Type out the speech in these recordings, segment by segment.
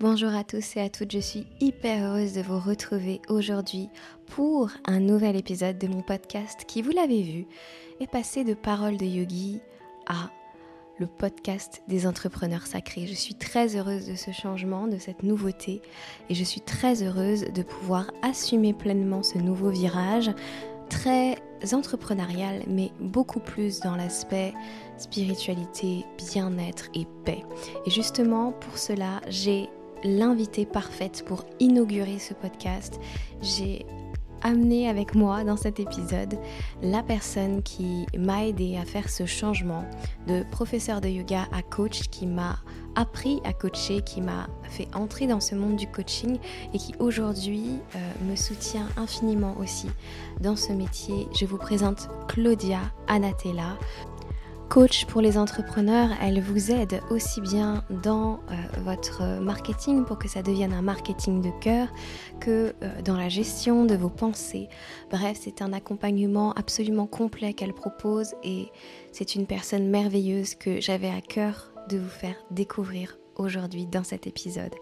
Bonjour à tous et à toutes, je suis hyper heureuse de vous retrouver aujourd'hui pour un nouvel épisode de mon podcast qui, vous l'avez vu, est passé de paroles de yogi à le podcast des entrepreneurs sacrés. Je suis très heureuse de ce changement, de cette nouveauté et je suis très heureuse de pouvoir assumer pleinement ce nouveau virage très entrepreneurial mais beaucoup plus dans l'aspect spiritualité, bien-être et paix. Et justement pour cela, j'ai l'invitée parfaite pour inaugurer ce podcast. J'ai amené avec moi dans cet épisode la personne qui m'a aidé à faire ce changement de professeur de yoga à coach, qui m'a appris à coacher, qui m'a fait entrer dans ce monde du coaching et qui aujourd'hui euh, me soutient infiniment aussi dans ce métier. Je vous présente Claudia Anatella. Coach pour les entrepreneurs, elle vous aide aussi bien dans euh, votre marketing pour que ça devienne un marketing de cœur que euh, dans la gestion de vos pensées. Bref, c'est un accompagnement absolument complet qu'elle propose et c'est une personne merveilleuse que j'avais à cœur de vous faire découvrir aujourd'hui dans cet épisode.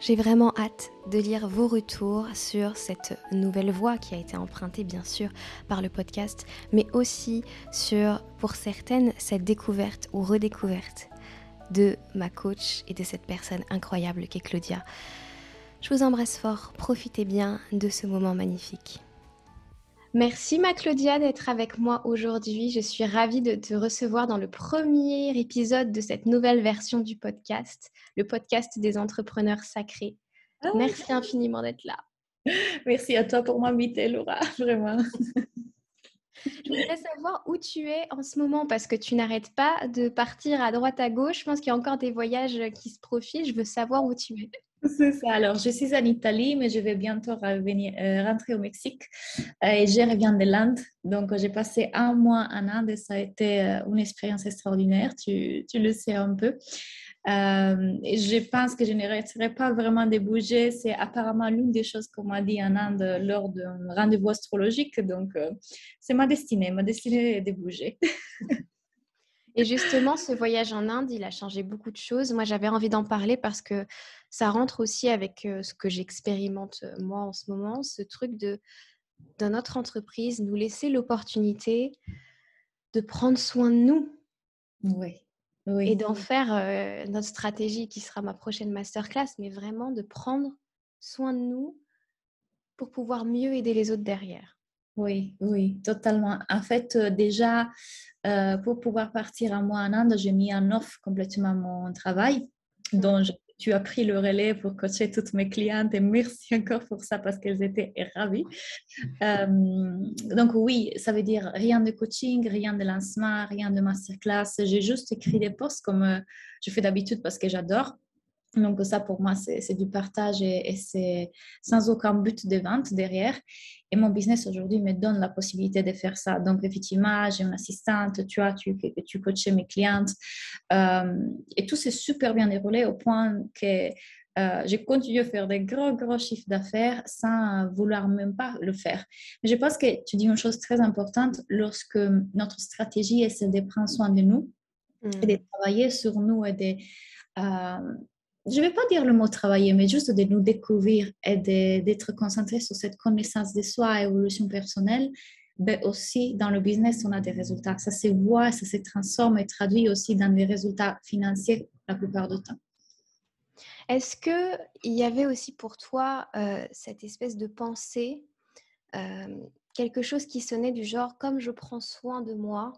J'ai vraiment hâte de lire vos retours sur cette nouvelle voie qui a été empruntée bien sûr par le podcast, mais aussi sur, pour certaines, cette découverte ou redécouverte de ma coach et de cette personne incroyable qu'est Claudia. Je vous embrasse fort, profitez bien de ce moment magnifique. Merci ma Claudia d'être avec moi aujourd'hui. Je suis ravie de te recevoir dans le premier épisode de cette nouvelle version du podcast, le podcast des entrepreneurs sacrés. Ah Merci infiniment d'être là. Merci à toi pour m'inviter, Laura, vraiment. Je voudrais savoir où tu es en ce moment parce que tu n'arrêtes pas de partir à droite à gauche. Je pense qu'il y a encore des voyages qui se profilent. Je veux savoir où tu es. C'est ça. Alors, je suis en Italie, mais je vais bientôt euh, rentrer au Mexique. Euh, et je reviens de l'Inde. Donc, j'ai passé un mois en Inde et ça a été euh, une expérience extraordinaire. Tu, le sais un peu. je pense que je n'arrêterai pas vraiment de bouger. C'est apparemment l'une des choses qu'on m'a dit en Inde lors d'un rendez-vous astrologique. Donc, c'est ma destinée. Ma destinée est de bouger. Et justement, ce voyage en Inde, il a changé beaucoup de choses. Moi, j'avais envie d'en parler parce que ça rentre aussi avec ce que j'expérimente moi en ce moment, ce truc de dans notre entreprise, nous laisser l'opportunité de prendre soin de nous. Oui. oui. Et d'en faire euh, notre stratégie qui sera ma prochaine masterclass, mais vraiment de prendre soin de nous pour pouvoir mieux aider les autres derrière. Oui, oui, totalement. En fait, déjà, euh, pour pouvoir partir un mois en Inde, j'ai mis en off complètement mon travail, mm. dont tu as pris le relais pour coacher toutes mes clientes et merci encore pour ça parce qu'elles étaient ravies. Euh, donc oui, ça veut dire rien de coaching, rien de lancement, rien de masterclass. J'ai juste écrit des posts comme euh, je fais d'habitude parce que j'adore. Donc ça, pour moi, c'est du partage et, c'est sans aucun but de vente derrière. Et mon business aujourd'hui me donne la possibilité de faire ça. Donc effectivement, j'ai une assistante, tu vois, tu, tu coaches mes clientes. Euh, et tout s'est super bien déroulé au point que euh, j'ai continué à faire des gros, gros chiffres d'affaires sans vouloir même pas le faire. Mais je pense que tu dis une chose très importante lorsque notre stratégie est de prendre soin de nous et de travailler sur nous et de... Euh, je ne vais pas dire le mot travailler, mais juste de nous découvrir et d'être concentré sur cette connaissance de soi, évolution personnelle, mais aussi dans le business, on a des résultats. Ça se voit, ça se transforme et traduit aussi dans des résultats financiers la plupart du temps. Est-ce qu'il y avait aussi pour toi euh, cette espèce de pensée, euh, quelque chose qui sonnait du genre, comme je prends soin de moi,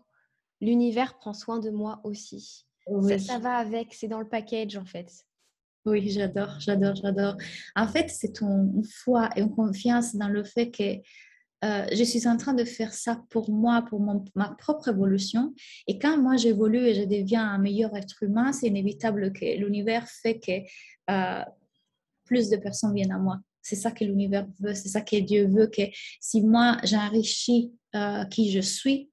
l'univers prend soin de moi aussi ça, ça va avec, c'est dans le package en fait. Oui, j'adore, j'adore, j'adore. En fait, c'est une foi et une confiance dans le fait que euh, je suis en train de faire ça pour moi, pour ma propre évolution. Et quand moi j'évolue et je deviens un meilleur être humain, c'est inévitable que l'univers fait que euh, plus de personnes viennent à moi. C'est ça que l'univers veut, c'est ça que Dieu veut, que si moi j'enrichis euh, qui je suis,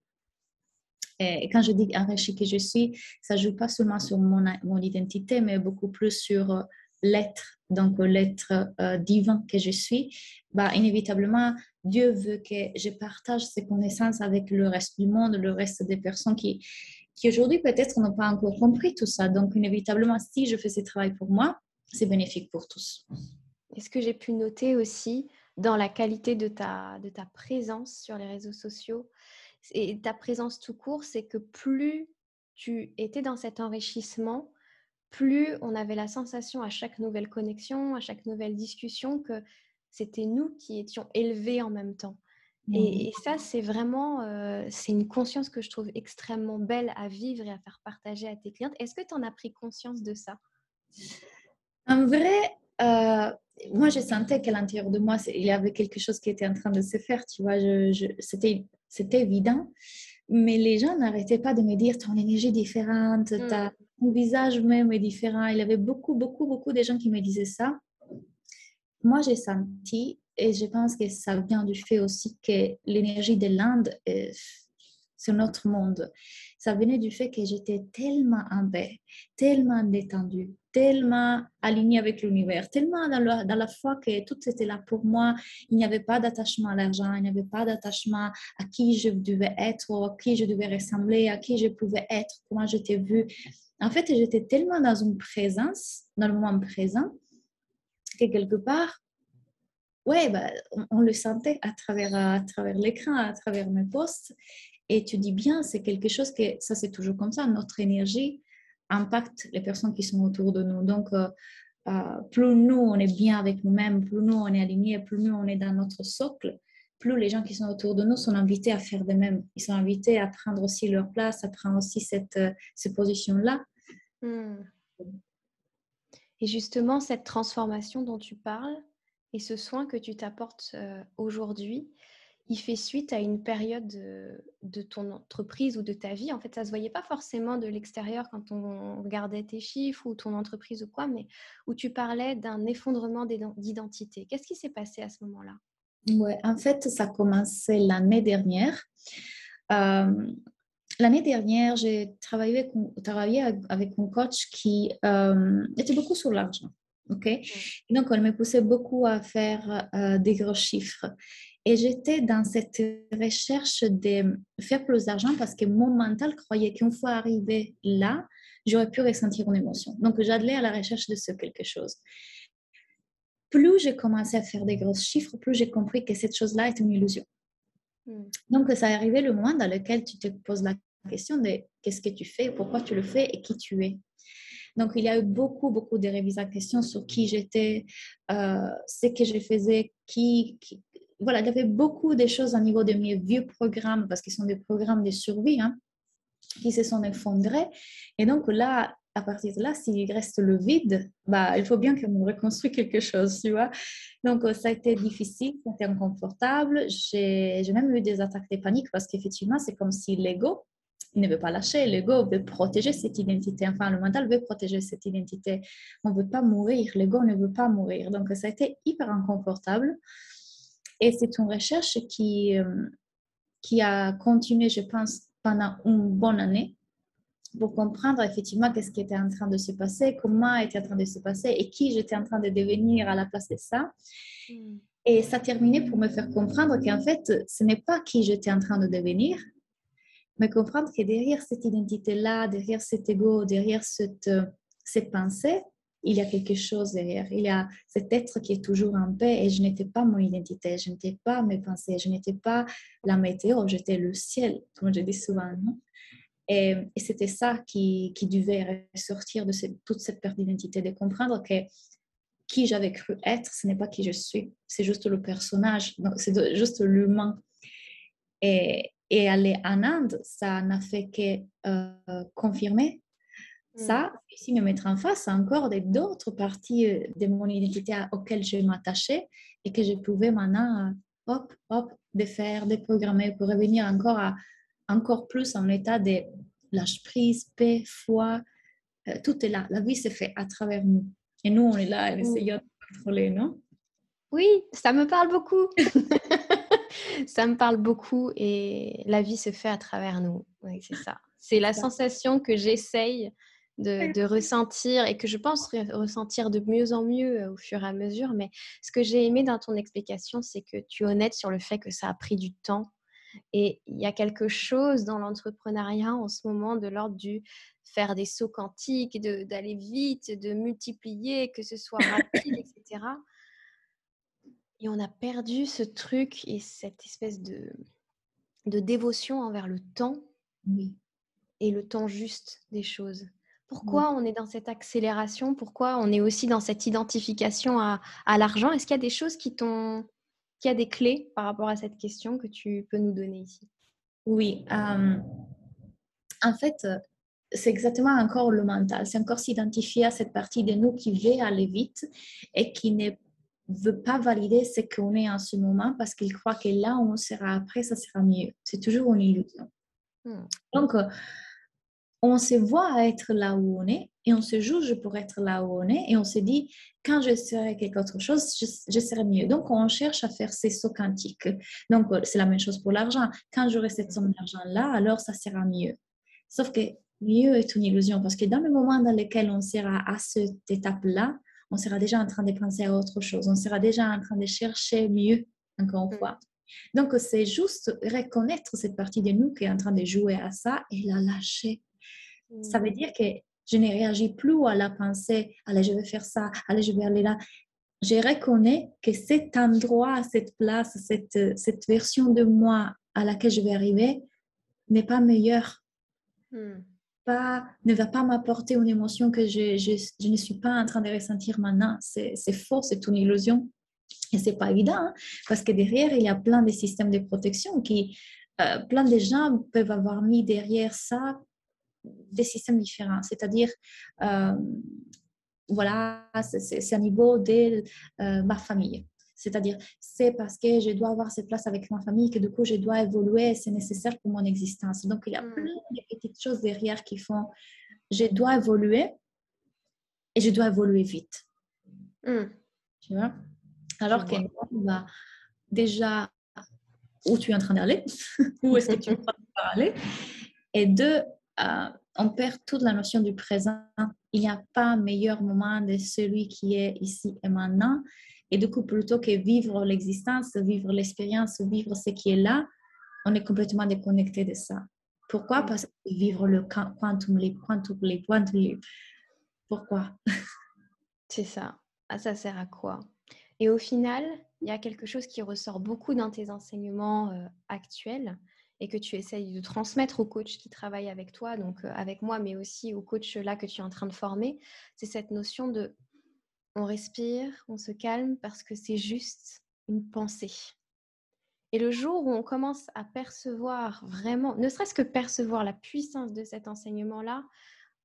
et quand je dis enrichi que je suis, ça joue pas seulement sur mon, identité, mais beaucoup plus sur euh, l'être, donc l'être euh, divin que je suis. Bah, inévitablement, Dieu veut que je partage ces connaissances avec le reste du monde, le reste des personnes qui, qui aujourd'hui peut-être n'ont pas encore compris tout ça. Donc, inévitablement, si je fais ce travail pour moi, c'est bénéfique pour tous. est ce que j'ai pu noter aussi dans la qualité de ta, de ta présence sur les réseaux sociaux et ta présence tout court, c'est que plus tu étais dans cet enrichissement, plus on avait la sensation à chaque nouvelle connexion, à chaque nouvelle discussion que c'était nous qui étions élevés en même temps. Et, ça, c'est vraiment, euh, c'est une conscience que je trouve extrêmement belle à vivre et à faire partager à tes clientes. Est-ce que tu en as pris conscience de ça? En vrai, euh, moi, je sentais qu'à l'intérieur de moi, il y avait quelque chose qui était en train de se faire, tu vois, je, c'était, c'était évident. Mais les gens n'arrêtaient pas de me dire ton énergie est différente, mmh. ton visage même est différent. Il y avait beaucoup, beaucoup, beaucoup de gens qui me disaient ça. Moi, j'ai senti et je pense que ça vient du fait aussi que l'énergie de l'Inde, c'est notre monde. Ça venait du fait que j'étais tellement en paix, tellement détendue, tellement alignée avec l'univers, tellement dans la, foi que tout était là pour moi. Il n'y avait pas d'attachement à l'argent, il n'y avait pas d'attachement à qui je devais être, à qui je devais ressembler, à qui je pouvais être, comment j'étais vue. En fait, j'étais tellement dans une présence, dans le moment présent, que quelque part, ouais, bah, on, le sentait à travers, à travers l'écran, à travers mes posts. Et tu dis bien, c'est quelque chose que, ça c'est toujours comme ça, notre énergie impacte les personnes qui sont autour de nous. Donc, euh, euh, plus nous, on est bien avec nous-mêmes, plus nous, on est alignés, plus nous, on est dans notre socle, plus les gens qui sont autour de nous sont invités à faire de même. Ils sont invités à prendre aussi leur place, à prendre aussi cette, euh, ces positions-là. Hmm. Et justement, cette transformation dont tu parles, et ce soin que tu t'apportes aujourd'hui, il fait suite à une période de, ton entreprise ou de ta vie. En fait, ça ne se voyait pas forcément de l'extérieur quand on regardait tes chiffres ou ton entreprise ou quoi, mais où tu parlais d'un effondrement d'identité. Qu'est-ce qui s'est passé à ce moment-là? Ouais, en fait, ça a commencé l'année dernière. l'année dernière, j'ai travaillé avec, travaillé avec un coach qui était beaucoup sur l'argent. OK? Donc, on me poussait beaucoup à faire euh, des gros chiffres. Et j'étais dans cette recherche de faire plus d'argent parce que mon mental croyait qu'une fois arrivé là, j'aurais pu ressentir une émotion. Donc, j'allais à la recherche de ce quelque chose. Plus j'ai commencé à faire des gros chiffres, plus j'ai compris que cette chose-là est une illusion. Hmm. Donc, ça arrivé le moment dans lequel tu te poses la question de qu'est-ce que tu fais, pourquoi tu le fais et qui tu es. Donc, il y a eu beaucoup, beaucoup de révisions sur qui j'étais, euh, ce que je faisais, qui, Voilà, il y avait beaucoup de choses au niveau de mes vieux programmes, parce qu'ils sont des programmes de survie, hein, qui se sont effondrés. Et donc là, à partir de là, s'il reste le vide, bah, il faut bien me reconstruise quelque chose, tu vois. Donc, ça a été difficile, ça a été inconfortable. J'ai même eu des attaques de panique parce qu'effectivement, c'est comme si l'ego, il ne veut pas lâcher. L'ego veut protéger cette identité. Enfin, le mental veut protéger cette identité. On ne veut pas mourir. L'ego ne veut pas mourir. Donc, ça a été hyper inconfortable. Et c'est une recherche qui, euh, qui a continué, je pense, pendant une bonne année pour comprendre effectivement qu'est-ce qui était en train de se passer, comment était en train de se passer et qui j'étais en train de devenir à la place de ça. Hmm. Et ça terminait pour me faire comprendre qu'en fait, ce n'est pas qui j'étais en train de devenir, mais comprendre que derrière cette identité-là, derrière cet ego, derrière cette, euh, ces pensées, il y a quelque chose derrière. Il y a cet être qui est toujours en paix et je n'étais pas mon identité, je n'étais pas mes pensées, je n'étais pas la météo, j'étais le ciel, comme je dis souvent. et, c'était ça qui, qui, devait ressortir de toute cette perte d'identité, de comprendre que qui j'avais cru être, ce n'est pas qui je suis, c'est juste le personnage, c'est juste l'humain. Et, aller en Inde, ça n'a fait que euh, confirmer ça, mm. ici me mettre en face encore d'autres parties euh, de mon identité auxquelles je m'attachais et que je pouvais maintenant, euh, hop, hop, défaire, déprogrammer pour revenir encore, à, encore plus en état de lâche prise, paix, foi. tout est là. La vie se fait à travers nous. Et nous, on est là à mm. essayer de contrôler, non? Oui, ça me parle beaucoup. ça me parle beaucoup et la vie se fait à travers nous. Oui, c'est ça. C'est la sensation que j'essaye de, ressentir et que je pense ressentir de mieux en mieux euh, au fur et à mesure. Mais ce que j'ai aimé dans ton explication, c'est que tu es honnête sur le fait que ça a pris du temps Et il y a quelque chose dans l'entrepreneuriat en ce moment de l'ordre du faire des sauts quantiques, d'aller vite, de multiplier, que ce soit rapide, etc. Et on a perdu ce truc et cette espèce de, de dévotion envers le temps et le temps juste des choses. Pourquoi on est dans cette accélération? Pourquoi on est aussi dans cette identification à, à l'argent? Est-ce qu'il y a des choses qui t'ont... Qu'il y a des clés par rapport à cette question que tu peux nous donner ici? Oui. Euh, en fait, c'est exactement encore le mental. C'est encore s'identifier à cette partie de nous qui veut aller vite et qui ne veut pas valider ce qu'on est en ce moment parce qu'il croit que là où on sera après, ça sera mieux. C'est toujours une illusion. Hmm. Donc, on se voit être là où on est et on se juge pour être là où on est et on se dit quand je serai quelque autre chose, je, serai mieux. Donc on cherche à faire ces sauts quantiques. Donc c'est la même chose pour l'argent. Quand j'aurai cette somme d'argent là, alors ça sera mieux. Sauf que mieux est une illusion parce que dans le moment dans lequel on sera à cette étape là, on sera déjà en train de penser à autre chose. On sera déjà en train de chercher mieux encore une mm. fois. Donc, c'est juste reconnaître cette partie de nous qui est en train de jouer à ça et la lâcher ça veut dire que je ne réagis plus à la pensée, allez, je vais faire ça, allez, je vais aller là. Je reconnais que cet endroit, cette place, cette, cette version de moi à laquelle je vais arriver n'est pas meilleure. Hmm. Pas, ne va pas m'apporter une émotion que je, je, je, ne suis pas en train de ressentir maintenant. C'est faux, c'est une illusion. Et c'est pas évident, hein, parce que derrière, il y a plein de systèmes de protection qui, euh, plein de gens peuvent avoir mis derrière ça des systèmes différents. C'est-à-dire, euh, voilà, c'est à niveau de euh, ma famille. C'est-à-dire, c'est parce que je dois avoir cette place avec ma famille que du coup, je dois évoluer, c'est nécessaire pour mon existence. Donc, il y a hmm. plein de petites choses derrière qui font, je dois évoluer et je dois évoluer vite. Hmm. Tu vois? Alors que bah, déjà, où tu es en train d'aller, où est-ce que tu es? En train d'aller, et deux, euh, on perd toute la notion du présent. Il n'y a pas meilleur moment de celui qui est ici et maintenant. Et du coup, plutôt que vivre l'existence, vivre l'expérience, vivre ce qui est là, on est complètement déconnecté de ça. Pourquoi? Parce que vivre le quantum leap, quantum leap, quantum leap. Pourquoi? C'est ça. Ah, ça sert à quoi? Et au final, il y a quelque chose qui ressort beaucoup dans tes enseignements euh, actuels, et que tu essayes de transmettre aux coachs qui travaillent avec toi, donc euh, avec moi, mais aussi aux coachs là que tu es en train de former, c'est cette notion de on respire, on se calme parce que c'est juste une pensée. Et le jour où on commence à percevoir vraiment, ne serait-ce que percevoir la puissance de cet enseignement-là,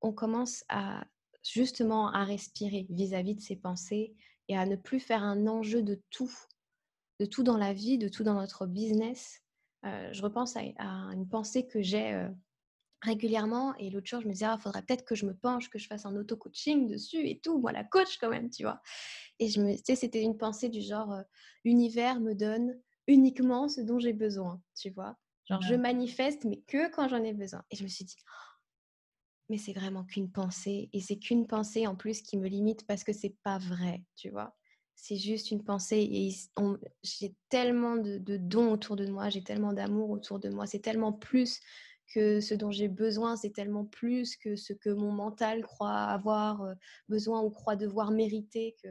on commence à justement à respirer vis-à-vis -vis de ces pensées et à ne plus faire un enjeu de tout, de tout dans la vie, de tout dans notre business, je repense à, une pensée que j'ai euh, régulièrement. Et l'autre jour, je me disais, il ah, faudrait peut-être que je me penche, que je fasse un auto-coaching dessus et tout. Moi, la coach quand même, tu vois. Et je me, c'était une pensée du genre, euh, l'univers me donne uniquement ce dont j'ai besoin, tu vois. Genre, je manifeste, mais que quand j'en ai besoin. Et je me suis dit, mais c'est vraiment qu'une pensée. Et c'est qu'une pensée en plus qui me limite parce que c'est pas vrai, tu vois c'est juste une pensée et j'ai tellement de, dons autour de moi, j'ai tellement d'amour autour de moi, c'est tellement plus que ce dont j'ai besoin, c'est tellement plus que ce que mon mental croit avoir euh, besoin ou croit devoir mériter que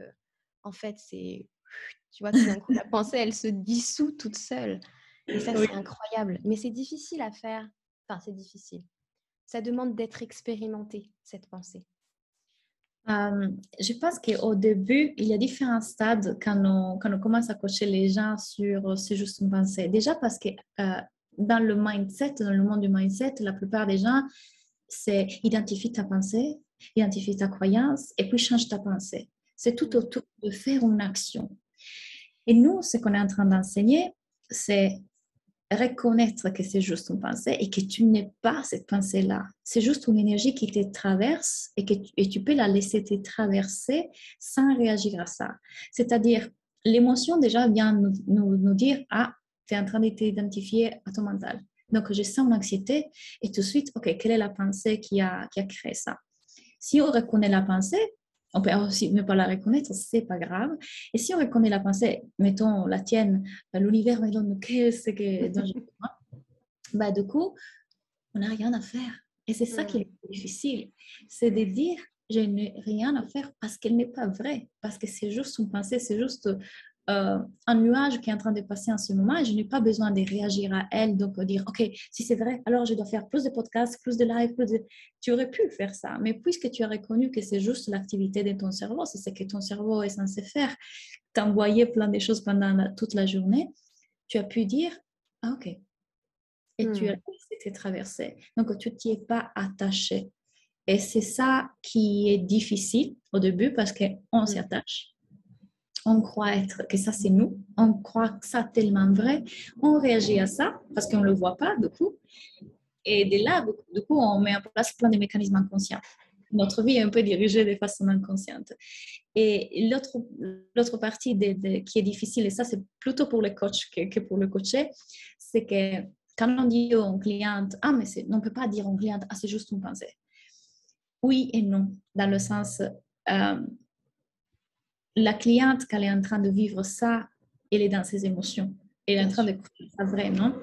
en fait c'est tu vois tout d'un coup la pensée elle se dissout toute seule et ça c'est incroyable. Mais c'est difficile à faire enfin c'est difficile. Ça demande d'être expérimenté cette pensée euh, je pense qu'au début, il y a différents stades quand on, quand on commence à coacher les gens sur c'est juste une pensée. Déjà parce que euh, dans le mindset, dans le monde du mindset, la plupart des gens, c'est identifie ta pensée, identifie ta croyance et puis change ta pensée. C'est tout autour de faire une action. Et nous, ce qu'on est en train d'enseigner, c'est reconnaître que c'est juste une pensée et que tu n'es pas cette pensée-là. C'est juste une énergie qui te traverse et que tu, et tu peux la laisser te traverser sans réagir à ça. C'est-à-dire, l'émotion déjà vient nous, nous, dire, ah, tu es en train de t'identifier à ton mental. Donc, je sens une anxiété et tout de suite, OK, quelle est la pensée qui a, qui a créé ça? Si on reconnaît la pensée, on peut aussi ne pas la reconnaître, c'est pas grave. Et si on reconnaît la pensée, mettons la tienne, l'univers me donne qu'est-ce que dont bah, du coup, on n'a rien à faire. Et c'est ça qui est difficile, c'est de dire, je n'ai rien à faire parce qu'elle n'est pas vraie, parce que c'est juste une pensée, c'est juste euh, un nuage qui est en train de passer en ce moment et je n'ai pas besoin de réagir à elle, donc dire, OK, si c'est vrai, alors je dois faire plus de podcasts, plus de live, plus de... Tu aurais pu faire ça, mais puisque tu as reconnu que c'est juste l'activité de ton cerveau, c'est ce que ton cerveau est censé faire, t'envoyer plein de choses pendant toute la journée, tu as pu dire, ah, OK. Et tu as été hmm. traversé. Donc, tu t'y es pas attaché. Et c'est ça qui est difficile au début parce qu'on s'y hmm. attache on croit être que ça c'est nous, on croit que ça tellement vrai, on réagit à ça parce qu'on ne le voit pas du coup. Et de là, du coup, on met en place plein de mécanismes inconscients. Notre vie est un peu dirigée de façon inconsciente. Et l'autre partie qui est difficile, et ça c'est plutôt pour le coach que, pour le coaché, c'est que quand on dit aux cliente, ah mais on ne peut pas dire aux cliente, ah c'est juste une pensée. Oui et non, dans le sens, euh, la cliente, quand elle est en train de vivre ça, elle est dans ses émotions. Elle est en train de ça vrai, non?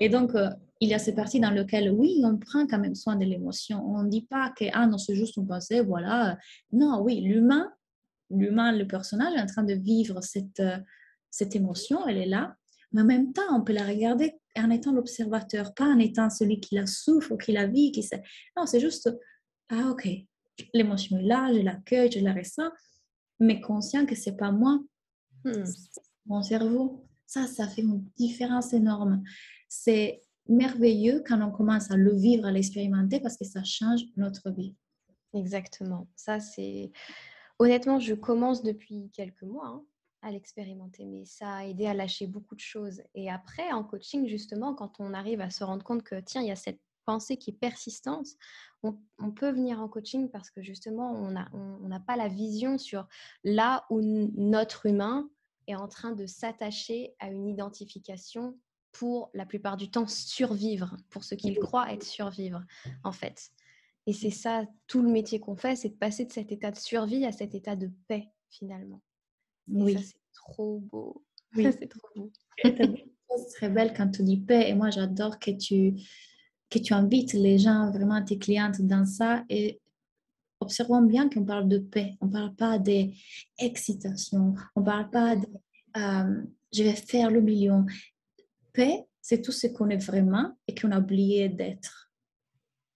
Et donc, euh, il y a ces parties dans lesquelles, oui, on prend quand même soin de l'émotion. On ne dit pas que, ah non, c'est juste une pensée, voilà. Non, oui, l'humain, l'humain, le personnage est en train de vivre cette, euh, cette émotion, elle est là. Mais en même temps, on peut la regarder en étant l'observateur, pas en étant celui qui la souffre ou qui la vit. Qui sait. Non, c'est juste, ah ok, l'émotion est là, je l'accueille, je la ressens mais conscient que c'est pas moi, hmm. mon cerveau. Ça, ça fait une différence énorme. C'est merveilleux quand on commence à le vivre, à l'expérimenter, parce que ça change notre vie. Exactement. Ça, c'est. Honnêtement, je commence depuis quelques mois hein, à l'expérimenter, mais ça a aidé à lâcher beaucoup de choses. Et après, en coaching, justement, quand on arrive à se rendre compte que, tiens, il y a cette pensée qui est persistante, on, peut venir en coaching parce que justement, on n'a on, pas la vision sur là où notre humain est en train de s'attacher à une identification pour la plupart du temps survivre, pour ce qu'il croit être survivre, en fait. Et c'est ça, tout le métier qu'on fait, c'est de passer de cet état de survie à cet état de paix, finalement. Et oui. ça, c'est trop beau. Oui. c'est trop beau. C'est très belle quand tu dis paix. Et moi, j'adore que tu que tu invites les gens, vraiment tes clientes dans ça et observons bien qu'on parle de paix, on ne parle pas d'excitation, on ne parle pas de euh, je vais faire le million. Paix, c'est tout ce qu'on est vraiment et qu'on a oublié d'être.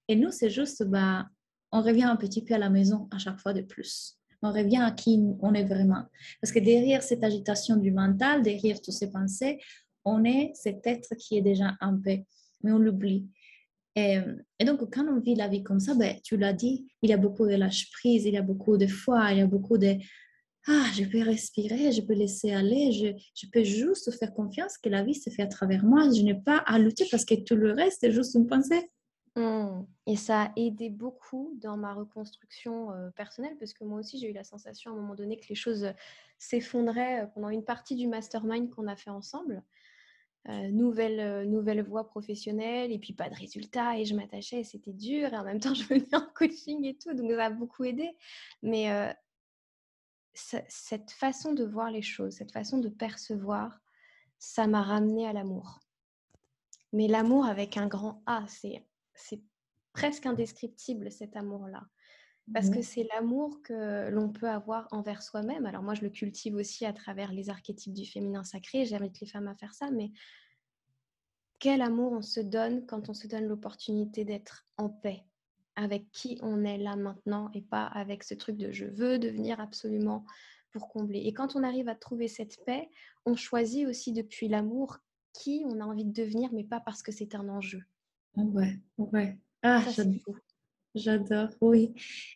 Et nous, c'est juste, bah, on revient un petit peu à la maison à chaque fois de plus. On revient à qui on est vraiment. Parce que derrière cette agitation du mental, derrière toutes ces pensées, on est cet être qui est déjà en paix. Mais on l'oublie. Et, donc, quand on vit la vie comme ça, ben, tu l'as dit, il y a beaucoup de lâche-prise, il y a beaucoup de foi, il y a beaucoup de Ah, je peux respirer, je peux laisser aller, je, je peux juste faire confiance que la vie se fait à travers moi. Je n'ai pas à lutter parce que tout le reste est juste une pensée. Mmh. Et ça a aidé beaucoup dans ma reconstruction euh, personnelle parce que moi aussi j'ai eu la sensation à un moment donné que les choses s'effondraient euh, pendant une partie du mastermind qu'on a fait ensemble. Euh, nouvelle, euh, nouvelle voie professionnelle et puis pas de résultats et je m'attachais et c'était dur et en même temps je venais en coaching et tout donc ça a beaucoup aidé mais euh, cette façon de voir les choses cette façon de percevoir ça m'a ramené à l'amour. Mais l'amour avec un grand A c'est c'est presque indescriptible cet amour là parce que c'est l'amour que l'on peut avoir envers soi-même. Alors moi, je le cultive aussi à travers les archétypes du féminin sacré. J'invite les femmes à faire ça, mais quel amour on se donne quand on se donne l'opportunité d'être en paix avec qui on est là maintenant et pas avec ce truc de je veux devenir absolument pour combler. Et quand on arrive à trouver cette paix, on choisit aussi depuis l'amour qui on a envie de devenir, mais pas parce que c'est un enjeu. Ouais, ouais. Ah, ça, J'adore, oui.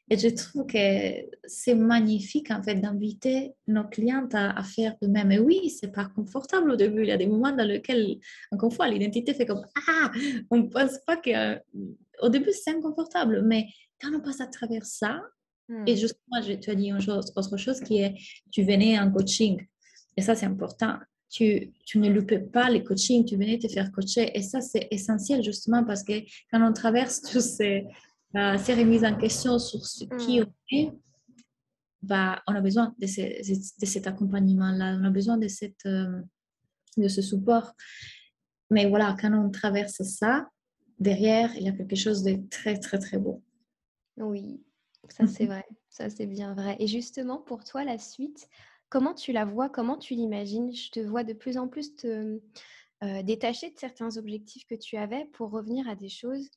Et je trouve que c'est magnifique en fait d'inviter nos clientes à, faire de même. Et oui, c'est pas confortable au début. Il y a des moments dans lesquels, encore une fois, l'identité fait comme Ah, on ne pense pas que. Au début, c'est inconfortable, mais quand on passe à travers ça, et hmm. justement, je, as dit une chose, autre chose qui est tu venais en coaching. Et ça, c'est important. Tu, tu, ne loupais pas les coachings, tu venais te faire coacher. Et ça, c'est essentiel justement parce que quand on traverse tous ces, euh, ces remises en question sur ce qui mm. on est, bah, on a besoin de, de cet accompagnement-là, on a besoin de, cette, euh, de ce support. mais voilà, quand on traverse ça, derrière, il y a quelque chose de très, très, très beau. Oui, ça c'est vrai, ça c'est bien vrai. Et justement, pour toi, la suite, comment tu la vois, comment tu l'imagines? Je te vois de plus en plus te euh, détacher de certains objectifs que tu avais pour revenir à des choses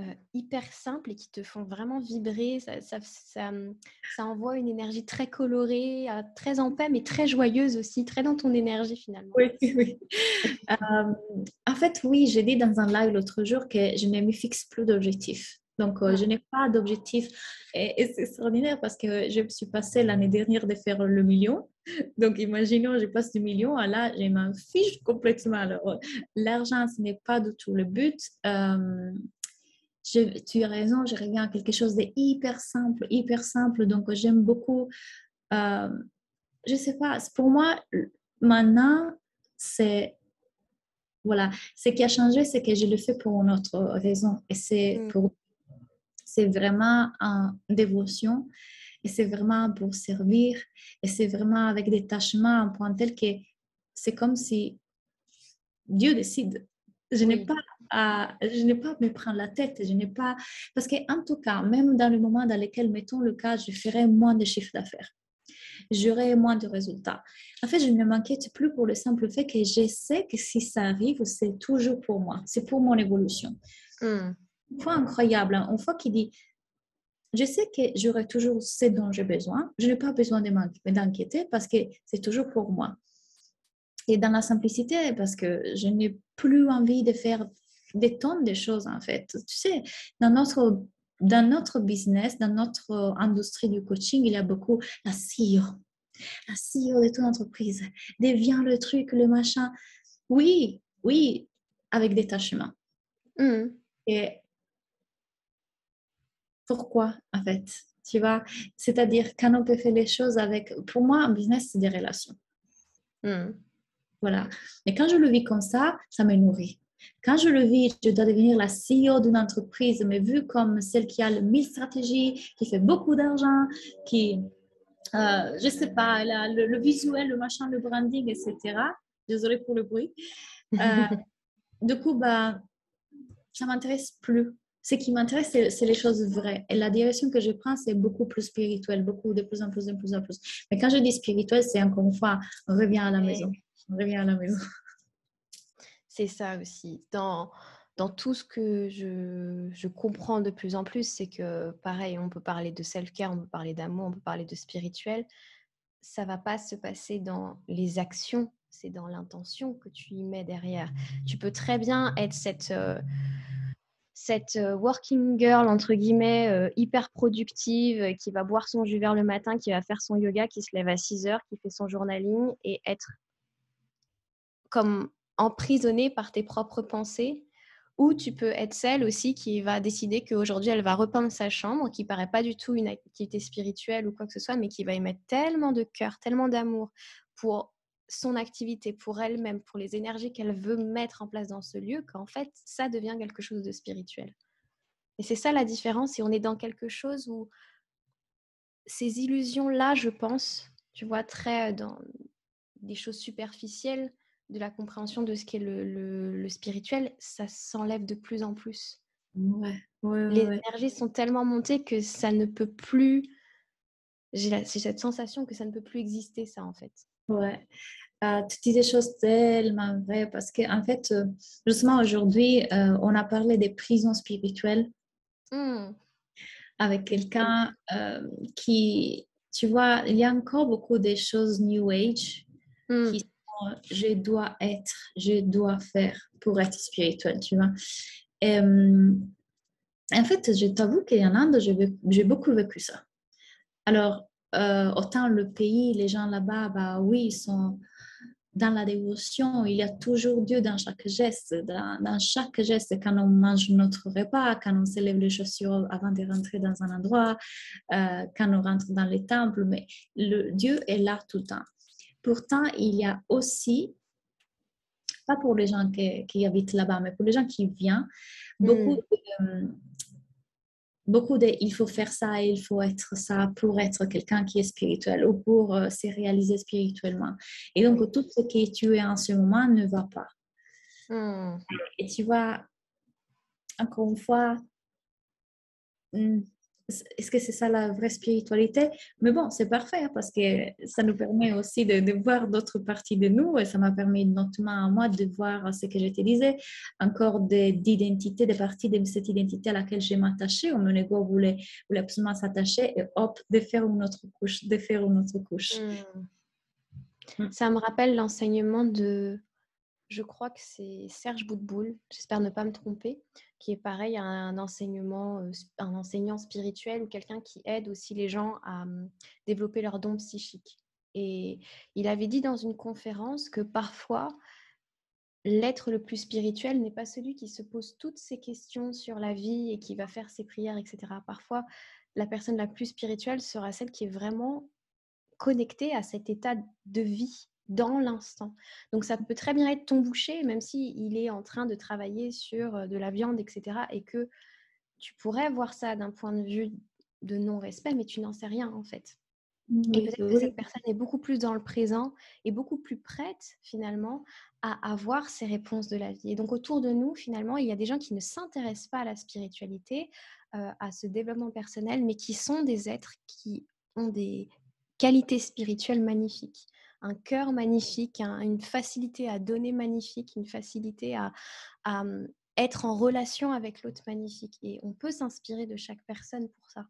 euh, hyper simples et qui te font vraiment vibrer. Ça, ça, ça, ça envoie une énergie très colorée, euh, très en paix, mais très joyeuse aussi, très dans ton énergie finalement. Oui, oui. en fait, oui, j'ai dit dans un live l'autre jour que je ne me fixe plus d'objectifs. Donc, euh, je n'ai pas d'objectif. Et, c'est extraordinaire parce que je me suis passée l'année dernière de faire le million. Donc, imaginons, je passe du million à là, je m'en fiche complètement. Alors, l'argent, ce n'est pas du tout le but. Euh, tu as raison, je reviens à quelque chose de hyper simple, hyper simple. Donc, j'aime beaucoup. Euh, je sais pas, pour moi, maintenant, c'est voilà, ce qui a changé, c'est que je le fais pour une autre raison. Et c'est mm. pour c'est vraiment en dévotion et c'est vraiment pour servir et c'est vraiment avec détachement, un point tel que c'est comme si Dieu décide. Je n'ai pas à, je n'ai pas à me prendre la tête, je n'ai pas parce que en tout cas, même dans le moment dans lequel mettons le cas, je ferai moins de chiffre d'affaires. J'aurai moins de résultats. En fait, je ne m'inquiète plus pour le simple fait que je sais que si ça arrive, c'est toujours pour moi, c'est pour mon évolution. Hmm fois incroyable, hein. une fois qu'il dit je sais que j'aurai toujours ce dont j'ai besoin. Je n'ai pas besoin de m'inquiéter parce que c'est toujours pour moi. Et dans la simplicité, parce que je n'ai plus envie de faire des tonnes de choses en fait. Tu sais, dans notre, dans notre business, dans notre industrie du coaching, il y a beaucoup la CEO. La CEO de ton entreprise. Devient le truc, le machin. Oui, oui, avec détachement. Mmh. Et pourquoi en fait tu vois? C'est-à-dire quand on peut faire les choses avec pour moi un business c'est des relations hmm. voilà et quand je le vis comme ça ça me nourrit quand je le vis, je dois devenir la CEO d'une entreprise, mais vu comme celle qui a le mille stratégies, qui fait beaucoup d'argent, qui, euh, je sais pas, le, visuel, le machin, le branding, etc. Désolée pour le bruit. Euh, du coup, bah, ça m'intéresse plus ce qui m'intéresse, c'est les choses vraies. Et la direction que je prends, c'est beaucoup plus spirituel, beaucoup de plus en plus, de plus en plus. Mais quand je dis spirituel, c'est encore une fois, on revient à la maison. On revient à la maison. C'est ça aussi. Dans, dans tout ce que je, je comprends de plus en plus, c'est que pareil, on peut parler de self-care, on peut parler d'amour, on peut parler de spirituel. Ça va pas se passer dans les actions, c'est dans l'intention que tu y mets derrière. Tu peux très bien être cette... Euh, cette euh, working girl, entre guillemets, euh, hyper productive, qui va boire son jus vert le matin, qui va faire son yoga, qui se lève à 6 heures, qui fait son journaling et être comme emprisonnée par tes propres pensées. Ou tu peux être celle aussi qui va décider qu'aujourd'hui, elle va repeindre sa chambre, qui paraît pas du tout une activité spirituelle ou quoi que ce soit, mais qui va y mettre tellement de cœur, tellement d'amour pour son activité pour elle-même, pour les énergies qu'elle veut mettre en place dans ce lieu, qu'en fait, ça devient quelque chose de spirituel. Et c'est ça la différence, et on est dans quelque chose où ces illusions-là, je pense, tu vois, très dans des choses superficielles de la compréhension de ce qu'est le, le, spirituel, ça s'enlève de plus en plus. Ouais, les énergies sont tellement montées que ça ne peut plus. J'ai cette sensation que ça ne peut plus exister, ça, en fait. Ouais. Euh, tu dis des choses tellement vraies parce qu'en en fait, euh, justement aujourd'hui, euh, on a parlé des prisons spirituelles mmh. avec quelqu'un qui, tu vois, il y a encore beaucoup de choses New Age mmh. qui je dois être, je dois faire pour être spirituel, tu vois. Et, en fait, je t'avoue qu'en Inde, j'ai beaucoup vécu ça. Alors, euh, autant le pays, les gens là-bas, bah oui, ils sont dans la dévotion. Il y a toujours Dieu dans chaque geste. Dans, chaque geste, quand on mange notre repas, quand on se lève les chaussures avant de rentrer dans un endroit, euh, quand on rentre dans les temples, mais Dieu est là tout le temps. Pourtant, il y a aussi, pas pour les gens qui, habitent là-bas, mais pour les gens qui viennent, beaucoup hmm. de, beaucoup de il faut faire ça il faut être ça pour être quelqu'un qui est spirituel ou pour euh, se réaliser spirituellement. Et donc, tout ce qui est tué en ce moment ne va pas. Hmm. Et tu vois, encore une fois, hmm, est-ce que c'est ça la vraie spiritualité? Mais bon, c'est parfait parce que ça nous permet aussi de, voir d'autres parties de nous et ça m'a permis notamment à moi de voir ce que je te disais, encore d'identité, des parties de cette identité à laquelle je m'attachais. Mon ego voulait, voulait absolument s'attacher et hop, de faire une autre couche, de faire une autre couche. Hmm. Ça me rappelle l'enseignement de je crois que c'est Serge Boutboul, j'espère ne pas me tromper, qui est pareil un euh, un enseignant spirituel ou quelqu'un qui aide aussi les gens à hum, développer leurs dons psychiques. Et il avait dit dans une conférence que parfois, l'être le plus spirituel n'est pas celui qui se pose toutes ces questions sur la vie et qui va faire ses prières, etc. Parfois, la personne la plus spirituelle sera celle qui est vraiment connectée à cet état de vie dans l'instant. Donc ça peut très bien être ton boucher, même s'il il est en train de travailler sur euh, de la viande, etc. Et que tu pourrais voir ça d'un point de vue de non-respect, mais tu n'en sais rien en fait. et peut-être que cette personne est beaucoup plus dans le présent et beaucoup plus prête finalement à avoir ces réponses de la vie. Et donc autour de nous, finalement, il y a des gens qui ne s'intéressent pas à la spiritualité, euh, à ce développement personnel, mais qui sont des êtres qui ont des qualités spirituelles magnifiques un cœur magnifique, une facilité à donner magnifique, une facilité à, hum, être en relation avec l'autre magnifique. Et on peut s'inspirer de chaque personne pour ça.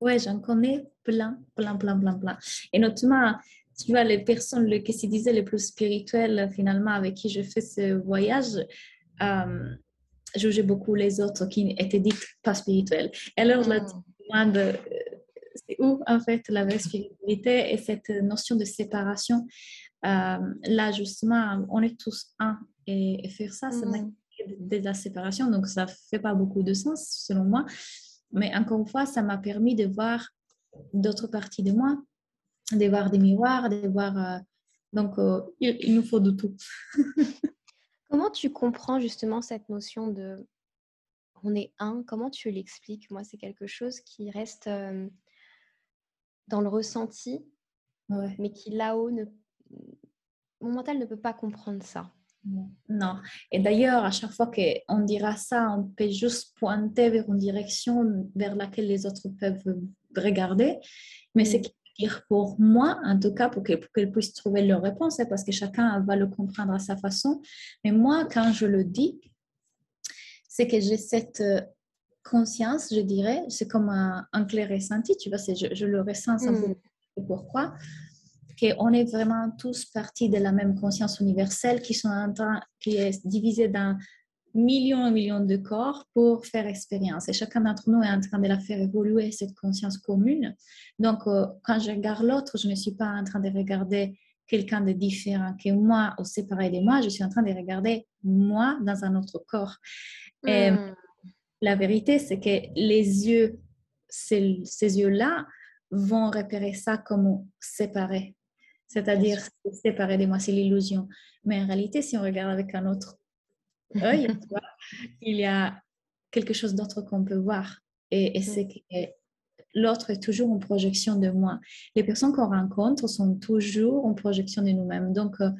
Ouais, j'en connais plein, plein, plein, plein, plein. Et notamment, tu vois, les personnes le, qui se disaient les plus spirituelles, finalement, avec qui je fais ce voyage, euh, jugeaient beaucoup les autres qui étaient dites pas spirituelles. Et alors, là, mmh. de, c'est où en fait la vraie spiritualité et cette notion de séparation. Euh, là, justement, on est tous un et, faire ça, ça mmh. de la séparation, donc ça fait pas beaucoup de sens selon moi. Mais encore une fois, ça m'a permis de voir d'autres parties de moi, de voir des miroirs, de voir. Euh, donc, euh, il, nous faut de tout. Comment tu comprends justement cette notion de on est un? Comment tu l'expliques? Moi, c'est quelque chose qui reste dans le ressenti, mais qui là-haut, ne... mon mental ne peut pas comprendre ça. Non. Et d'ailleurs, à chaque fois qu'on dira ça, on peut juste pointer vers une direction vers laquelle les autres peuvent regarder. Mais c'est dire pour moi, en tout cas, pour qu'elles puissent trouver leur réponse, hein, parce que chacun va le comprendre à sa façon. Mais moi, quand je le dis, c'est que j'ai cette euh, conscience, je dirais, c'est comme un, un clair ressenti, tu vois, je, je, le ressens sans mm. pourquoi, qu'on est vraiment tous partis de la même conscience universelle qui, sont en train, qui est divisée dans millions et millions de corps pour faire expérience. Et chacun d'entre nous est en train de la faire évoluer, cette conscience commune. Donc, euh, quand je regarde l'autre, je ne suis pas en train de regarder quelqu'un de différent que moi ou séparé de moi, je suis en train de regarder moi dans un autre corps. Et, mm la vérité, c'est que les yeux, ces, yeux-là, vont repérer ça comme séparé. C'est-à-dire séparé de moi, c'est l'illusion. Mais en réalité, si on regarde avec un autre œil, il y a quelque chose d'autre qu'on peut voir. Et, et c'est que l'autre est toujours une projection de moi. Les personnes qu'on rencontre sont toujours une projection de nous-mêmes. Donc, euh,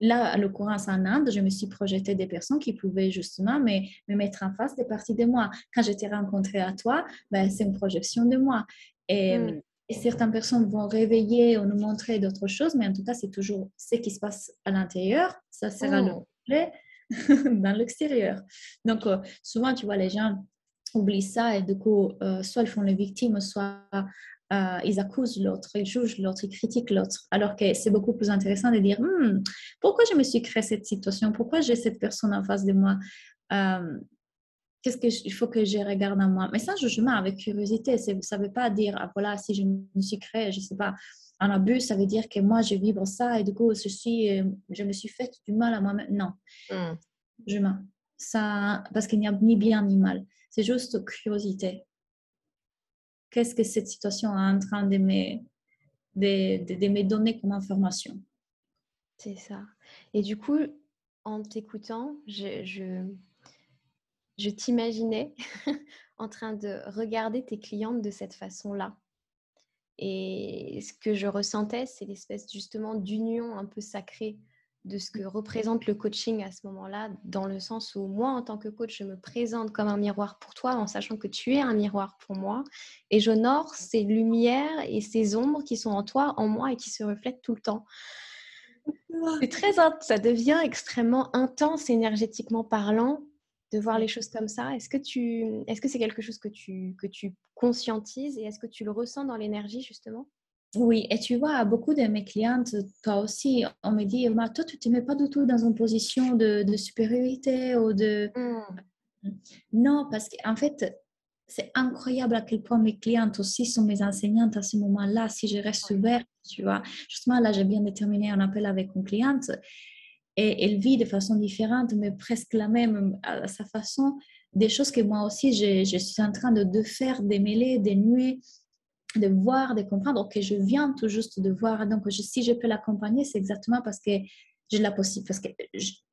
Là, à l'occurrence en Inde, je me suis projetée des personnes qui pouvaient justement me, me mettre en face des parties de moi. Quand je t'ai rencontré à toi, ben, c'est une projection de moi. Et, mm. et, certaines personnes vont réveiller ou nous montrer d'autres choses, mais en tout cas, c'est toujours ce qui se passe à l'intérieur. Ça sera le mm. dans l'extérieur. Donc, euh, souvent, tu vois, les gens oublient ça et du coup, euh, soit ils font les victimes, soit euh, ils accusent l'autre, ils jugent l'autre, ils critiquent l'autre. Alors que c'est beaucoup plus intéressant de dire hmm, pourquoi je me suis créé cette situation, pourquoi j'ai cette personne en face de moi? Euh, qu'est-ce qu'il faut que je regarde en moi? Mais sans jugement, avec curiosité, ça ne veut pas dire, ah, voilà, si je me suis créé, je ne sais pas, un abus, ça veut dire que moi, je vibre ça et du coup, ceci, euh, je me suis fait du mal à moi-même. Non, mm. jugement. Ça, parce qu'il n'y a ni bien ni mal. C'est juste curiosité qu'est-ce que cette situation est en train de me, de, de, me donner comme information. C'est ça. Et du coup, en t'écoutant, je, je, je t'imaginais en train de regarder tes clientes de cette façon-là. Et ce que je ressentais, c'est l'espèce justement d'union un peu sacrée de ce que représente le coaching à ce moment-là, dans le sens où moi, en tant que coach, je me présente comme un miroir pour toi, en sachant que tu es un miroir pour moi, et j'honore ces lumières et ces ombres qui sont en toi, en moi, et qui se reflètent tout le temps. C'est très, ça devient extrêmement intense énergétiquement parlant de voir les choses comme ça. Est-ce que tu, est-ce que c'est quelque chose que tu, que tu conscientises et est-ce que tu le ressens dans l'énergie justement? Oui, et tu vois, beaucoup de mes clientes, toi aussi, on me dit, toi, tu ne te mets pas du tout dans une position de, supériorité ou de... Mmh. Non, parce qu'en fait, c'est incroyable à quel point mes clientes aussi sont mes enseignantes à ce moment-là, si je reste ouverte, tu vois. Justement, là, j'ai bien déterminé un appel avec une cliente et elle vit de façon différente, mais presque la même à sa façon, des choses que moi aussi, je, je suis en train de, de faire, démêler, dénuer de voir, de comprendre, ok, je viens tout juste de voir, donc si je peux l'accompagner, c'est exactement parce que j'ai la possibilité, parce que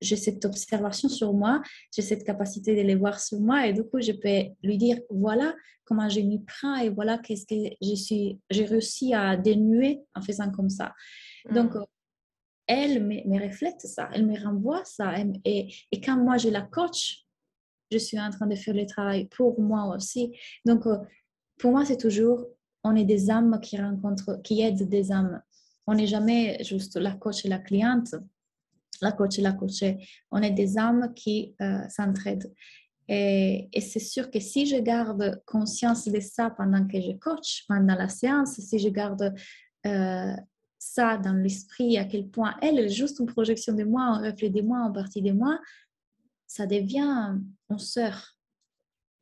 j'ai cette observation sur moi, j'ai cette capacité de les voir sur moi, et du coup, je peux lui dire, voilà comment je m'y prends, et voilà qu'est-ce que je suis, j'ai réussi à dénuer en faisant comme ça. Donc, mm. elle me, me, reflète ça, elle me renvoie ça, et, et quand moi je la coach, je suis en train de faire le travail pour moi aussi. Donc, pour moi, c'est toujours on est des âmes qui rencontrent, qui aident des âmes. On n'est jamais juste la coach et la cliente, la coach et la coachée. On est des âmes qui euh, s'entraident. Et, c'est sûr que si je garde conscience de ça pendant que je coach, pendant la séance, si je garde euh, ça dans l'esprit, à quel point elle est juste une projection de moi, un reflet de moi, en partie de moi, ça devient une sœur.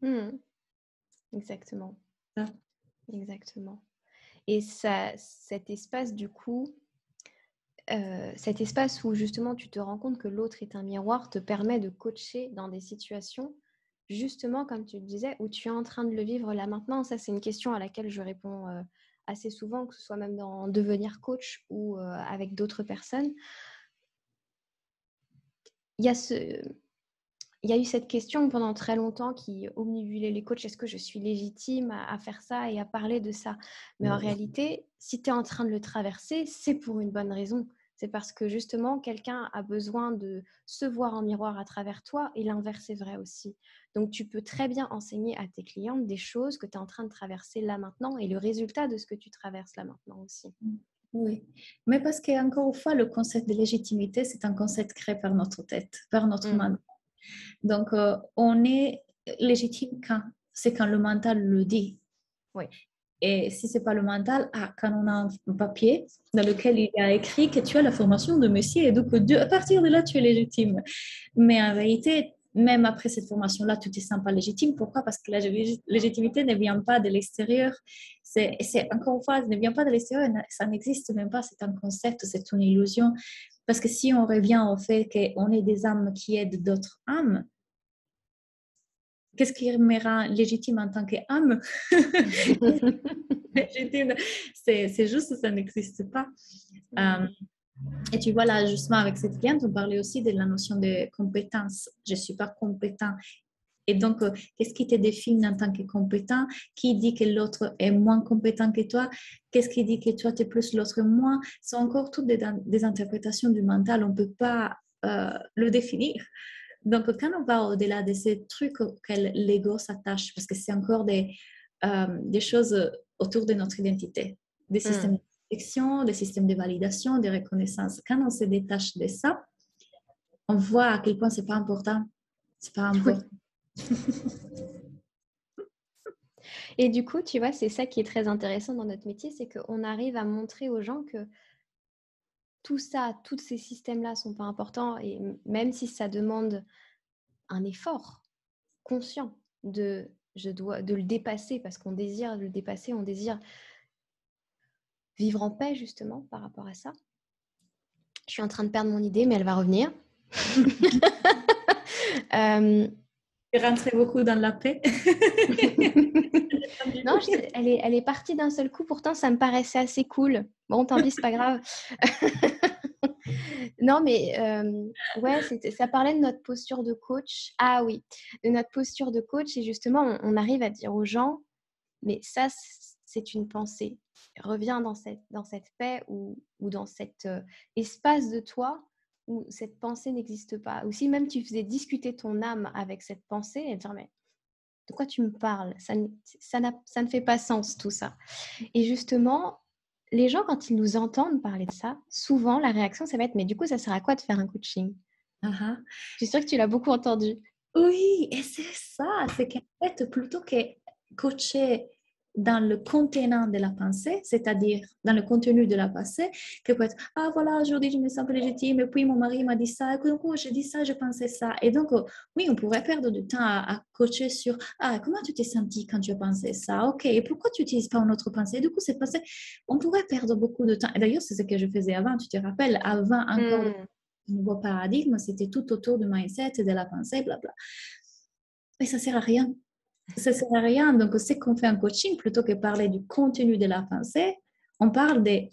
Hmm. Exactement. Exactement. Et ça, cet espace, du coup, euh, cet espace où justement tu te rends compte que l'autre est un miroir te permet de coacher dans des situations, justement, comme tu le disais, où tu es en train de le vivre là maintenant. Ça, c'est une question à laquelle je réponds euh, assez souvent, que ce soit même dans devenir coach ou euh, avec d'autres personnes. Il y a ce, il y a eu cette question pendant très longtemps qui omnibulait les coachs, est-ce que je suis légitime à, faire ça et à parler de ça? Mais en réalité, si tu es en train de le traverser, c'est pour une bonne raison. C'est parce que justement, quelqu'un a besoin de se voir en miroir à travers toi et l'inverse est vrai aussi. Donc, tu peux très bien enseigner à tes clientes des choses que tu es en train de traverser là maintenant et le résultat de ce que tu traverses là maintenant aussi. Oui, mais parce qu'encore une fois, le concept de légitimité, c'est un concept créé par notre tête, par notre mmh. Donc, euh, on est légitime quand c'est quand le mental le dit. Oui. Et si c'est pas le mental, ah, quand on a un papier dans lequel il y a écrit que tu as la formation de monsieur et donc à partir de là, tu es légitime. Mais en réalité, même après cette formation-là, tu ne te sens pas légitime. Pourquoi? Parce que la légitimité ne vient pas de l'extérieur. C'est encore une fois, ne vient pas de l'extérieur, ça n'existe même pas. C'est un concept, c'est une illusion. Parce que si on revient au fait qu'on est des âmes qui aident d'autres âmes, qu'est-ce qui me rend légitime en tant qu'âme? C'est juste, ça n'existe pas. Euh, et tu vois, là, justement, avec cette cliente, on parlait aussi de la notion de compétence. Je ne suis pas compétent. Et donc, euh, qu'est-ce qui te définit en tant que compétent? Qui dit que l'autre est moins compétent que toi? Qu'est-ce qui dit que toi, tu es plus, l'autre moins? C'est encore toutes des, interprétations du mental. On ne peut pas euh, le définir. Donc, quand on va au-delà de ces trucs auxquels l'ego s'attache, parce que c'est encore des, euh, des choses autour de notre identité, des hmm. systèmes de protection, des systèmes de validation, de reconnaissance. Quand on se détache de ça, on voit à quel point c'est pas important. C'est pas important. Et du coup, tu vois, c'est ça qui est très intéressant dans notre métier, c'est qu'on arrive à montrer aux gens que tout ça, tous ces systèmes-là sont pas importants et même si ça demande un effort conscient de je dois de le dépasser parce qu'on désire le dépasser, on désire vivre en paix justement par rapport à ça. Je suis en train de perdre mon idée, mais elle va revenir. euh, rentrer beaucoup dans la paix. non, elle, est, elle est partie d'un seul coup, pourtant ça me paraissait assez cool. Bon, tant pis, c'est pas grave. non, mais euh, ouais, ça parlait de notre posture de coach. Ah oui, de notre posture de coach. Et justement, on, arrive à dire aux gens, mais ça, c'est une pensée. Reviens dans cette, dans cette paix ou, ou dans cet euh, espace de toi où cette pensée n'existe pas, ou si même tu faisais discuter ton âme avec cette pensée, et dire mais de quoi tu me parles? Ça, ça, ça ne fait pas sens tout ça. Et justement, les gens, quand ils nous entendent parler de ça, souvent la réaction, ça va être mais du coup, ça sert à quoi de faire un coaching? Uh Je suis sûre que tu l'as beaucoup entendu. Oui, et c'est ça, c'est qu'en fait, plutôt que coacher dans le contenant de la pensée, c'est-à-dire dans le contenu de la pensée, que peut être Ah voilà, aujourd'hui je me sens plus légitime, et puis mon mari m'a dit ça, et donc j'ai dit ça, je pensais ça. Et donc, oh, oui, on pourrait perdre du temps à, coacher sur Ah, comment tu t'es senti quand tu as pensé ça? Ok, et pourquoi tu n'utilises pas une autre pensée? Du coup, c'est passé. On pourrait perdre beaucoup de temps. Et d'ailleurs, c'est ce que je faisais avant, tu te rappelles, avant encore le hmm. nouveau paradigme, c'était tout autour du mindset, de la pensée, blabla. Et ça ne sert à rien ça ne sert à rien. Donc, c'est qu'on fait un coaching, plutôt que parler du contenu de la pensée, on parle de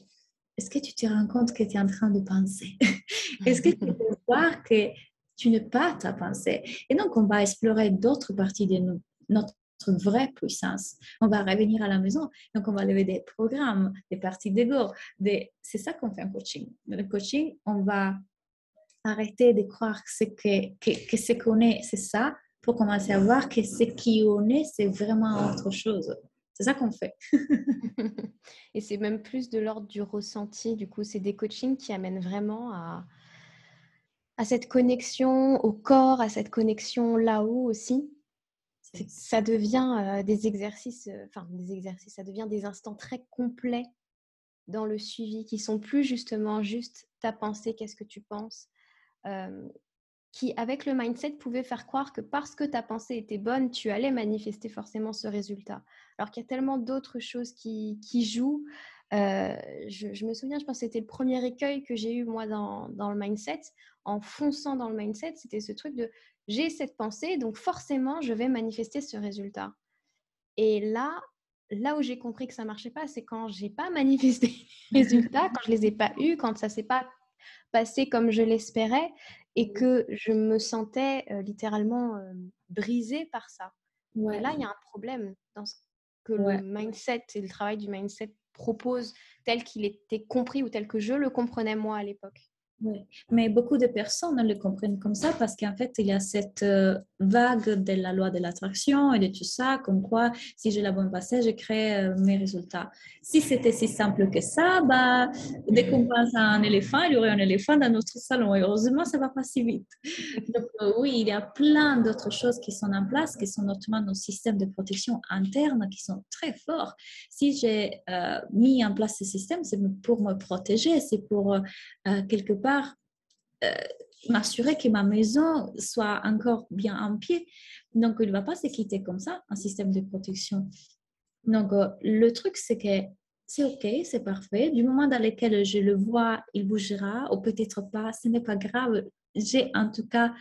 est-ce que tu te rends compte que tu es en train de penser? Est-ce que tu peux voir que tu n'es pas ta pensée? Et donc, on va explorer d'autres parties de nous, notre vraie puissance. On va revenir à la maison, donc on va lever des programmes, des parties d'ego. Des... C'est ça qu'on fait un coaching. Dans le coaching, on va arrêter de croire que, que, que, que ce qu'on est, c'est ça, pour commencer à voir que ce qui on est, c'est vraiment autre chose. C'est ça qu'on fait. Et c'est même plus de l'ordre du ressenti. Du coup, c'est des coachings qui amènent vraiment à, à cette connexion au corps, à cette connexion là-haut aussi. Ça devient euh, des exercices, euh, enfin des exercices, ça devient des instants très complets dans le suivi qui sont plus justement juste ta pensée, qu'est-ce que tu penses, euh, qui, avec le mindset, pouvait faire croire que parce que ta pensée était bonne, tu allais manifester forcément ce résultat. Alors qu'il y a tellement d'autres choses qui, jouent. Euh, je, me souviens, je pense que c'était le premier écueil que j'ai eu moi dans, dans, le mindset. En fonçant dans le mindset, c'était ce truc de j'ai cette pensée, donc forcément, je vais manifester ce résultat. Et là, là où j'ai compris que ça marchait pas, c'est quand j'ai pas manifesté les résultats, quand je les ai pas eus, quand ça s'est pas passé comme je l'espérais, et que je me sentais littéralement brisée par ça. là, il y a un problème dans ce que le mindset et le travail du mindset propose tel qu'il était compris ou tel que je le comprenais moi à l'époque. Oui, mais beaucoup de personnes le comprennent comme ça parce qu'en fait, il y a cette euh, vague de la loi de l'attraction et de tout ça, comme quoi si j'ai la bonne passée, je crée euh, mes résultats. Si c'était si simple que ça, bah, dès qu'on pense à un éléphant, il y aurait un éléphant dans notre salon. Et heureusement, ça ne va pas si vite. Donc, euh, oui, il y a plein d'autres choses qui sont en place, qui sont notamment nos systèmes de protection interne qui sont très forts. Si j'ai mis en place ces systèmes, c'est pour me protéger, c'est pour quelque part euh, m'assurer que ma maison soit encore bien en pied. Donc, il ne va pas se quitter comme ça, un système de protection. Donc, euh, le truc, c'est que c'est OK, c'est parfait. Du moment dans lequel je le vois, il bougera, ou peut-être pas, ce n'est pas grave. J'ai en tout cas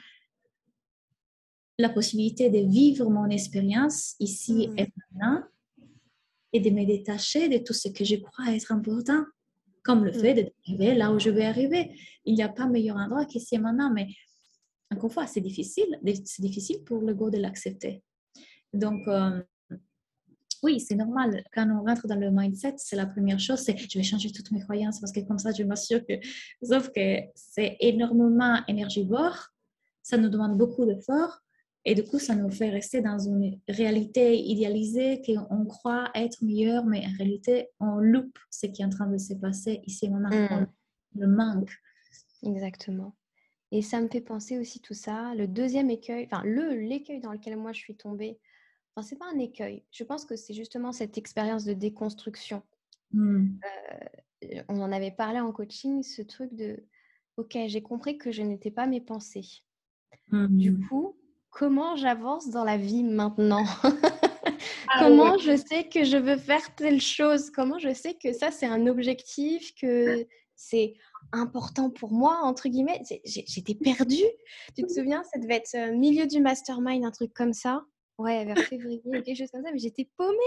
la possibilité de vivre mon expérience ici mm. et maintenant et de me détacher de tout ce que je crois être important comme le mm. fait d'arriver là où je vais arriver. Il n'y a pas meilleur endroit qu'ici et maintenant, mais encore une fois, c'est difficile. C'est difficile pour le go de l'accepter. Donc, euh, oui, c'est normal. Quand on rentre dans le mindset, c'est la première chose, c'est je vais changer toutes mes croyances parce que comme ça, je m'assure que... Sauf que c'est énormément énergivore, ça nous demande beaucoup d'efforts et du coup, ça nous fait rester dans une réalité idéalisée qu'on croit être meilleure, mais en réalité, on loupe ce qui est en train de se passer ici maintenant. Mm. le manque. Exactement. Et ça me fait penser aussi tout ça. Le deuxième écueil, enfin, le, l'écueil dans lequel moi je suis tombée, enfin, c'est pas un écueil. Je pense que c'est justement cette expérience de déconstruction. Mm. Euh, on en avait parlé en coaching, ce truc de OK, j'ai compris que je n'étais pas mes pensées. Du mm. coup, comment j'avance dans la vie maintenant? Ah Comment je sais que je veux faire telle chose? Comment je sais que ça, c'est un objectif, que c'est important pour moi, entre guillemets? J'étais perdue. Tu te souviens, ça devait être euh, milieu du mastermind, un truc comme ça? Ouais, vers février, quelque chose comme ça, mais j'étais paumée.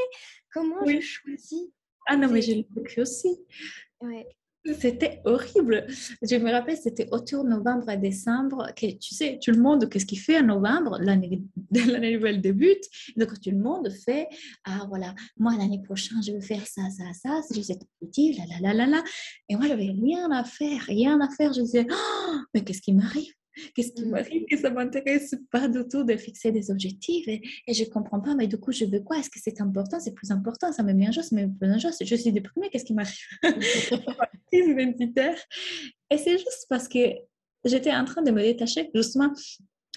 Comment je choisis Ah non, mais j'ai le vécu aussi. Ouais. C'était horrible. Je me rappelle, c'était autour novembre et décembre. Que, tu sais, tout le monde, qu'est-ce qu'il fait en novembre? L'année nouvelle débute. Donc, tout le monde fait Ah, voilà, moi, l'année prochaine, je vais faire ça, ça, ça. Je cet objectif, là, là, là, là, là. Et moi, je n'avais rien à faire, rien à faire. Je disais oh, Mais qu'est-ce qui m'arrive? Qu'est-ce qui mmh. m'arrive que ça m'intéresse pas du tout de fixer des objectifs et, je je comprends pas, mais du coup, je veux quoi? Est-ce que c'est important? C'est plus important Ça me met en joie, ça me met en joie. Je suis déprimée, qu'est-ce qui m'arrive? Identitaire. Et c'est juste parce que j'étais en train de me détacher, justement,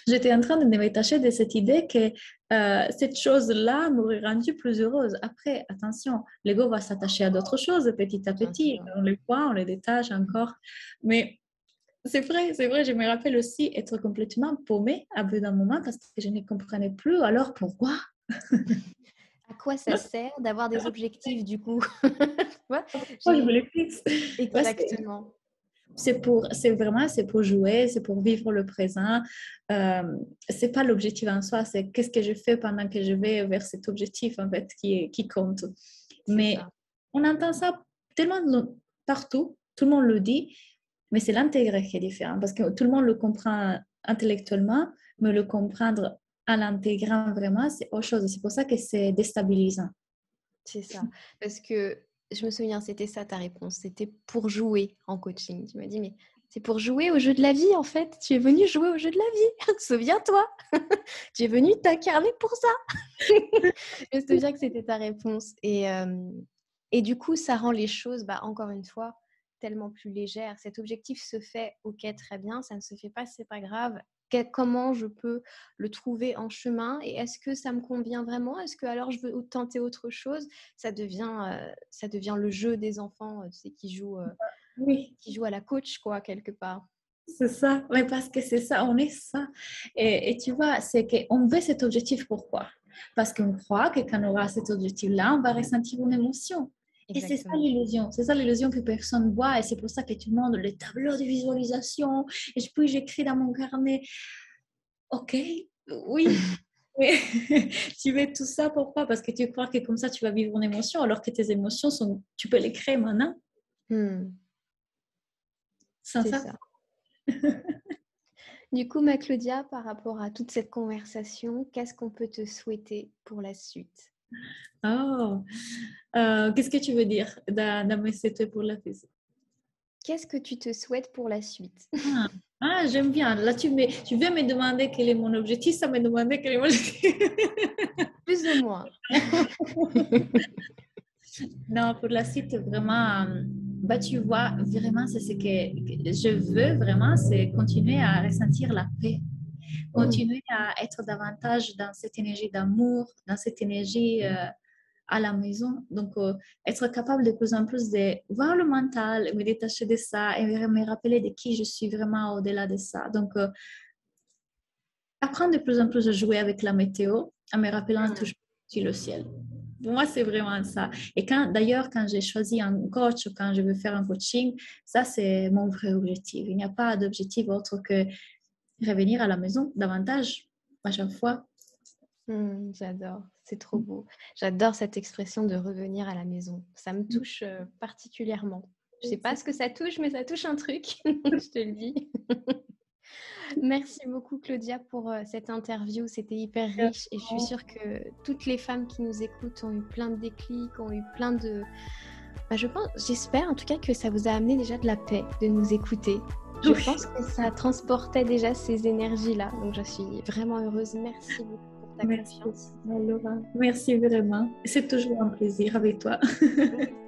j'étais en train de me détacher de cette idée que euh, cette chose-là m'aurait rendue plus heureuse. Après, attention, l'ego va s'attacher à d'autres choses petit à petit. On les voit, on les détache encore. Mais c'est vrai, c'est vrai. Je me rappelle aussi être complètement paumée à bout d'un moment parce que je ne comprenais plus. Alors pourquoi À quoi ça sert d'avoir des objectifs du coup? Je me les fixe Exactement. C'est pour, c'est vraiment, c'est pour jouer, c'est pour vivre le présent. Euh, c'est pas l'objectif en soi, c'est qu'est-ce que je fais pendant que je vais vers cet objectif en fait qui, qui compte. Mais on entend ça tellement partout, tout le monde le dit, mais c'est l'intégrer qui est différent parce que tout le monde le comprend intellectuellement, mais le comprendre en l'intégrant vraiment, c'est autre chose. C'est pour ça que c'est déstabilisant. C'est ça. Parce que je me souviens, c'était ça ta réponse. C'était pour jouer en coaching. Tu m'as dit, mais c'est pour jouer au jeu de la vie, en fait. Tu es venu jouer au jeu de la vie. Souviens-toi. tu es venu t'incarner pour ça. je me souviens que c'était ta réponse. Et, euh, et du coup, ça rend les choses, bah, encore une fois, tellement plus légère. Cet objectif se fait, ok, très bien, ça ne se fait pas, c'est pas grave. comment je peux le trouver en chemin et est-ce que ça me convient vraiment? Est-ce que alors je veux tenter autre chose? Ça devient, euh, ça devient le jeu des enfants, euh, tu sais, qui jouent, euh, oui. qui jouent à la coach, quoi, quelque part. C'est ça, oui, parce que c'est ça, on est ça. Et, et tu vois, c'est qu'on veut cet objectif, pourquoi? Parce qu'on croit que quand on aura cet objectif-là, on va ressentir une émotion. Et c'est ça l'illusion, c'est ça l'illusion que personne voit et c'est pour ça que tout le monde, les tableaux de visualisation, et puis j'écris dans mon carnet, ok, oui, tu veux tout ça pourquoi? Parce que tu crois que comme ça tu vas vivre une émotion alors que tes émotions, sont, tu peux les créer maintenant. Hmm. Sans ça. ça. du coup, ma Claudia, par rapport à toute cette conversation, qu'est-ce qu'on peut te souhaiter pour la suite? Oh, euh, qu'est-ce que tu veux dire dans mes pour la Qu'est-ce que tu te souhaites pour la suite? Ah, ah j'aime bien. Là, tu, me, tu veux me demander quel est mon objectif, ça me demander quel est mon objectif. Plus ou moins. non, pour la suite, vraiment, bah, tu vois, vraiment, c'est ce que je veux vraiment, c'est continuer à ressentir la paix continuer à être davantage dans cette énergie d'amour, dans cette énergie euh, à la maison. Donc, euh, être capable de plus en plus de voir le mental, me détacher de ça et me rappeler de qui je suis vraiment au-delà de ça. Donc, euh, apprendre de plus en plus à jouer avec la météo en me rappelant toujours sur le ciel. Pour moi, c'est vraiment ça. Et quand, d'ailleurs, quand j'ai choisi un coach ou quand je veux faire un coaching, ça, c'est mon vrai objectif. Il n'y a pas d'objectif autre que revenir à la maison davantage à chaque fois. Hmm, j'adore, c'est trop beau. J'adore cette expression de revenir à la maison. Ça me touche euh, particulièrement. Je ne sais pas ce que ça touche, mais ça touche un truc, je te le dis. Merci beaucoup Claudia pour euh, cette interview, c'était hyper riche et je suis sûre que toutes les femmes qui nous écoutent ont eu plein de déclics, ont eu plein de... Bah, je pense, j'espère en tout cas que ça vous a amené déjà de la paix de nous écouter, je pense que ça transportait déjà ces énergies-là. Donc, je suis vraiment heureuse. Merci beaucoup pour ta Merci, confiance. Laura. Merci vraiment. C'est toujours un plaisir avec toi.